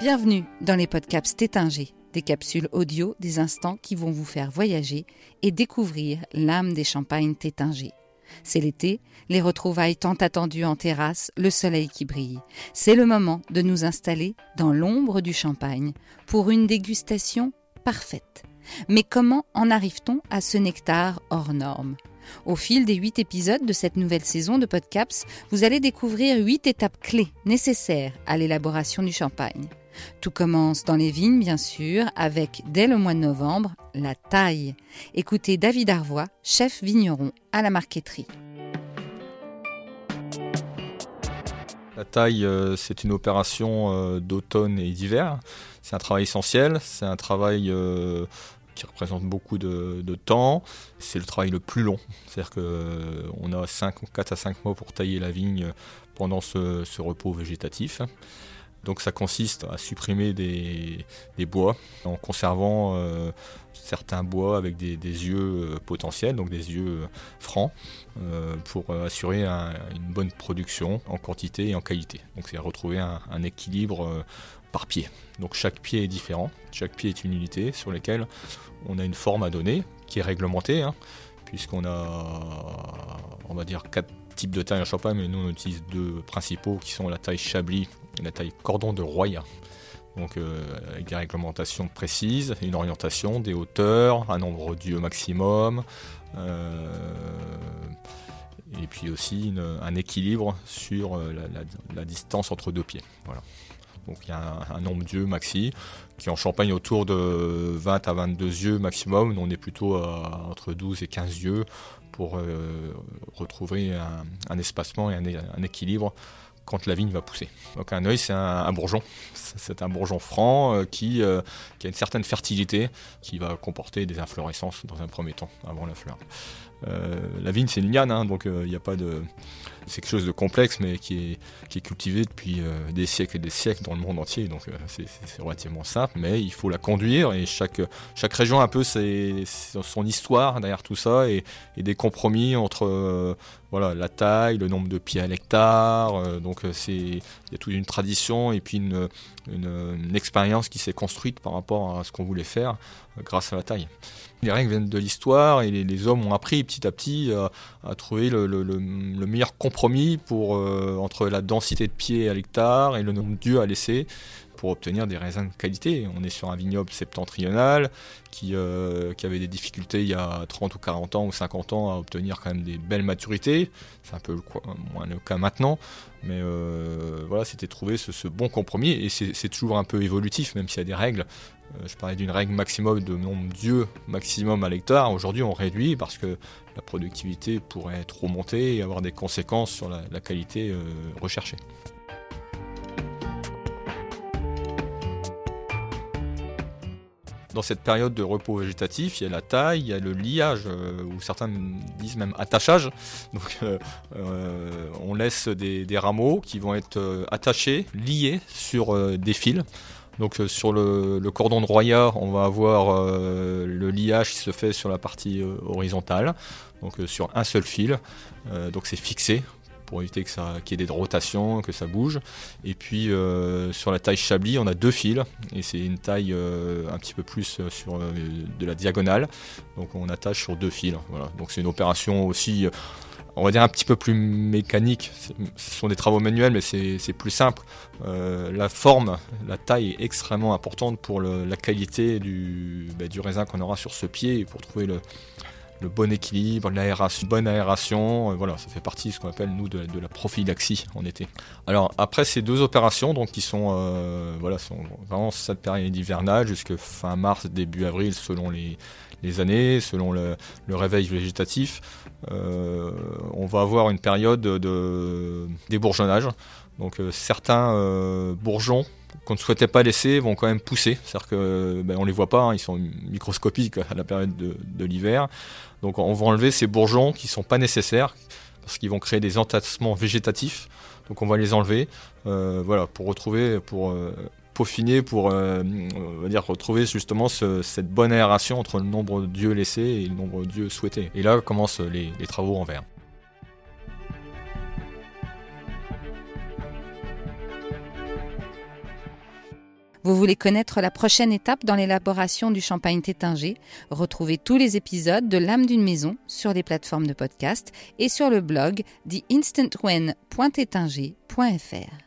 Bienvenue dans les podcasts Tétinger, des capsules audio des instants qui vont vous faire voyager et découvrir l'âme des champagnes Tétinger. C'est l'été, les retrouvailles tant attendues en terrasse, le soleil qui brille. C'est le moment de nous installer dans l'ombre du champagne pour une dégustation parfaite. Mais comment en arrive-t-on à ce nectar hors norme? Au fil des huit épisodes de cette nouvelle saison de Podcaps, vous allez découvrir huit étapes clés nécessaires à l'élaboration du champagne. Tout commence dans les vignes, bien sûr, avec, dès le mois de novembre, la taille. Écoutez David Arvois, chef vigneron à la marqueterie. La taille, euh, c'est une opération euh, d'automne et d'hiver. C'est un travail essentiel, c'est un travail euh, qui représente beaucoup de, temps. C'est le travail le plus long. C'est-à-dire qu'on a 5, 4 à 5 mois pour tailler la vigne pendant ce repos végétatif. Donc ça consiste à supprimer des, bois en conservant euh, certains bois avec des, yeux euh, potentiels, donc des yeux euh, francs, pour assurer une bonne production en quantité et en qualité. Donc c'est retrouver un, équilibre par pied. Donc chaque pied est différent, chaque pied est une unité sur laquelle on a une forme à donner qui est réglementée, hein, puisqu'on a, on va dire, quatre de tailles en champagne, mais nous on utilise deux principaux qui sont la taille Chablis la taille cordon de Roya. Donc euh, avec des réglementations précises, une orientation, des hauteurs, un nombre d'yeux maximum, euh, et puis aussi un équilibre sur euh, la, distance entre deux pieds. Voilà. Donc il y a un, nombre d'yeux maxi qui en Champagne autour de 20 à 22 yeux maximum. On est plutôt entre 12 et 15 yeux pour retrouver un, espacement et un équilibre quand la vigne va pousser. Donc un œil, c'est un, bourgeon. C'est un bourgeon franc euh, qui, euh, qui, a une certaine fertilité, qui va comporter des inflorescences dans un premier temps, avant la fleur. Euh, la vigne, c'est une liane, hein, donc il n'y a pas de c'est quelque chose de complexe, mais qui est, cultivé depuis des siècles et des siècles dans le monde entier. Donc c'est relativement simple, mais il faut la conduire et chaque, région a un peu ses, son histoire derrière tout ça et, des compromis entre voilà, la taille, le nombre de pieds à l'hectare. Il y a toute une tradition et puis une, expérience qui s'est construite par rapport à ce qu'on voulait faire grâce à la taille. Les règles viennent de l'histoire et les, hommes ont appris petit à petit à, trouver le, meilleur compromis pour, euh, entre la densité de pieds à l'hectare et le nombre d'yeux à laisser pour obtenir des raisins de qualité. On est sur un vignoble septentrional qui, euh, avait des difficultés il y a 30 ou 40 ans ou 50 ans à obtenir quand même des belles maturités. C'est un peu moins le cas maintenant. Mais euh, voilà, c'était trouver ce, bon compromis et c'est toujours un peu évolutif, même s'il y a des règles. Euh, je parlais d'une règle maximum de nombre d'yeux maximum à l'hectare. Aujourd'hui, on réduit parce que la productivité pourrait trop monter et avoir des conséquences sur la, qualité recherchée. Dans cette période de repos végétatif, il y a la taille, il y a le liage, ou certains disent même attachage. Donc on laisse des, rameaux qui vont être attachés, liés sur des fils. Donc euh, sur le, cordon de Roya, on va avoir euh, le liage qui se fait sur la partie euh, horizontale, donc sur un seul fil. donc c'est fixé pour éviter que ça qu'il y ait des rotations, que ça bouge. Et puis sur la taille Chablis, on a deux fils et c'est une taille un petit peu plus sur de la diagonale. Donc on attache sur deux fils. Voilà. Donc c'est une opération aussi on va dire un petit peu plus mécanique. Ce sont des travaux manuels, mais c'est plus simple. Euh, la forme, la taille est extrêmement importante pour la qualité bah, du, raisin qu'on aura sur ce pied pour trouver le, bon équilibre, l'aération, bonne aération. Euh, voilà, ça fait partie de ce qu'on appelle nous de, la prophylaxie en été. Alors après ces deux opérations, donc qui sont euh, voilà, sont vraiment cette période hivernale jusqu'à fin mars, début avril, selon les, années, selon le, réveil végétatif. Euh, on va avoir une période de débourgeonnage. Donc euh, certains euh, bourgeons qu'on ne souhaitait pas laisser vont quand même pousser. C'est-à-dire qu'on ben, ne les voit pas, hein, ils sont microscopiques à la période de, l'hiver. Donc on va enlever ces bourgeons qui ne sont pas nécessaires parce qu'ils vont créer des entassements végétatifs. Donc on va les enlever voilà, pour retrouver, pour peaufiner, pour dire, retrouver justement cette bonne aération entre le nombre d'yeux laissés et le nombre d'yeux souhaités. Et là commencent les, les travaux en verre. Vous voulez connaître la prochaine étape dans l'élaboration du champagne tétinger Retrouvez tous les épisodes de L'âme d'une maison sur les plateformes de podcast et sur le blog theinstantwen.tétinger.fr.